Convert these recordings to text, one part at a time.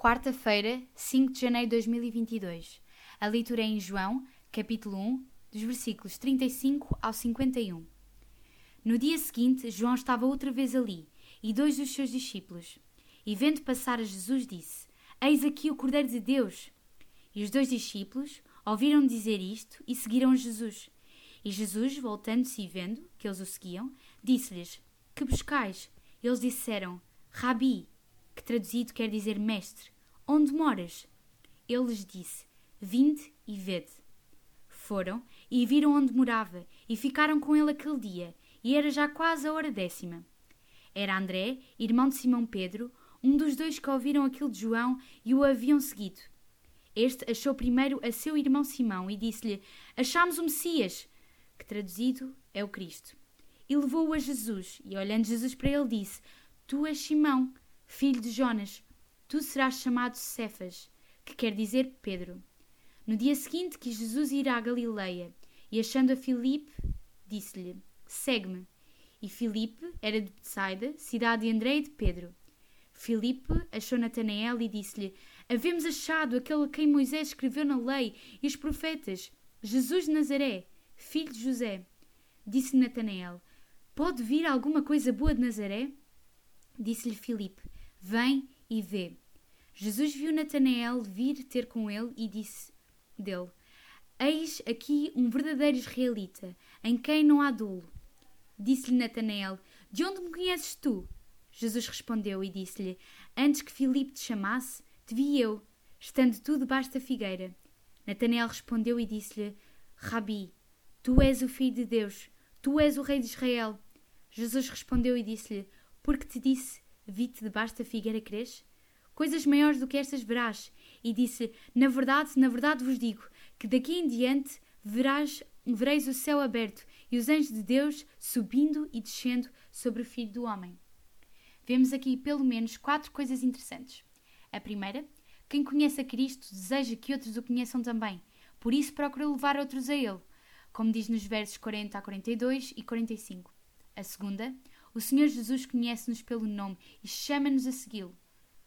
Quarta-feira, 5 de janeiro de 2022. A leitura é em João, capítulo 1, dos versículos 35 ao 51. No dia seguinte, João estava outra vez ali, e dois dos seus discípulos. E vendo passar a Jesus, disse: Eis aqui o Cordeiro de Deus. E os dois discípulos ouviram dizer isto e seguiram Jesus. E Jesus, voltando-se e vendo que eles o seguiam, disse-lhes: Que buscais? Eles disseram: Rabi, que traduzido quer dizer mestre, onde moras? Ele lhes disse: Vinde e vede. Foram e viram onde morava, e ficaram com ele aquele dia, e era já quase a hora décima. Era André, irmão de Simão Pedro, um dos dois que ouviram aquilo de João e o haviam seguido. Este achou primeiro a seu irmão Simão e disse-lhe: Achamos o Messias, que traduzido é o Cristo. E levou-o a Jesus, e olhando Jesus para ele, disse: Tu és Simão, filho de Jonas, tu serás chamado Cefas, que quer dizer Pedro. No dia seguinte quis Jesus ir à Galileia, e achando a Filipe, disse-lhe: Segue-me. E Filipe era de Betsaida, cidade de André e de Pedro. Filipe achou Natanael e disse-lhe: Havemos achado aquele a quem Moisés escreveu na lei e os profetas, Jesus de Nazaré, filho de José. Disse Natanael: Pode vir alguma coisa boa de Nazaré? Disse-lhe Filipe: Vem e vê. Jesus viu Natanael vir ter com ele e disse dele: Eis aqui um verdadeiro israelita, em quem não há dolo. Disse-lhe Natanael: De onde me conheces tu? Jesus respondeu e disse-lhe: Antes que Filipe te chamasse, te vi eu, estando tu debaixo da figueira. Natanael respondeu e disse-lhe: Rabi, tu és o filho de Deus, tu és o rei de Israel. Jesus respondeu e disse-lhe: Porque te disse, vi-te debaixo da figueira cresce? Coisas maiores do que estas verás. E disse: Na verdade, na verdade vos digo, que daqui em diante verás, vereis o céu aberto e os anjos de Deus subindo e descendo sobre o Filho do Homem. Vemos aqui pelo menos quatro coisas interessantes. A primeira, quem conhece a Cristo deseja que outros o conheçam também, por isso procura levar outros a Ele, como diz nos versos 40 a 42 e 45. A segunda, o Senhor Jesus conhece-nos pelo nome e chama-nos a segui-lo,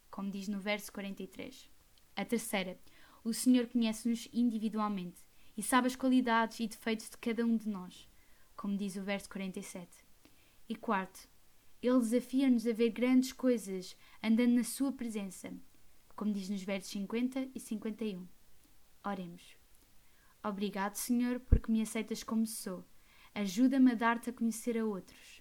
como diz no verso 43. A terceira, o Senhor conhece-nos individualmente e sabe as qualidades e defeitos de cada um de nós, como diz o verso 47. E quarto, ele desafia-nos a ver grandes coisas andando na sua presença, como diz nos versos 50 e 51. Oremos. Obrigado, Senhor, porque me aceitas como sou. Ajuda-me a dar-te a conhecer a outros.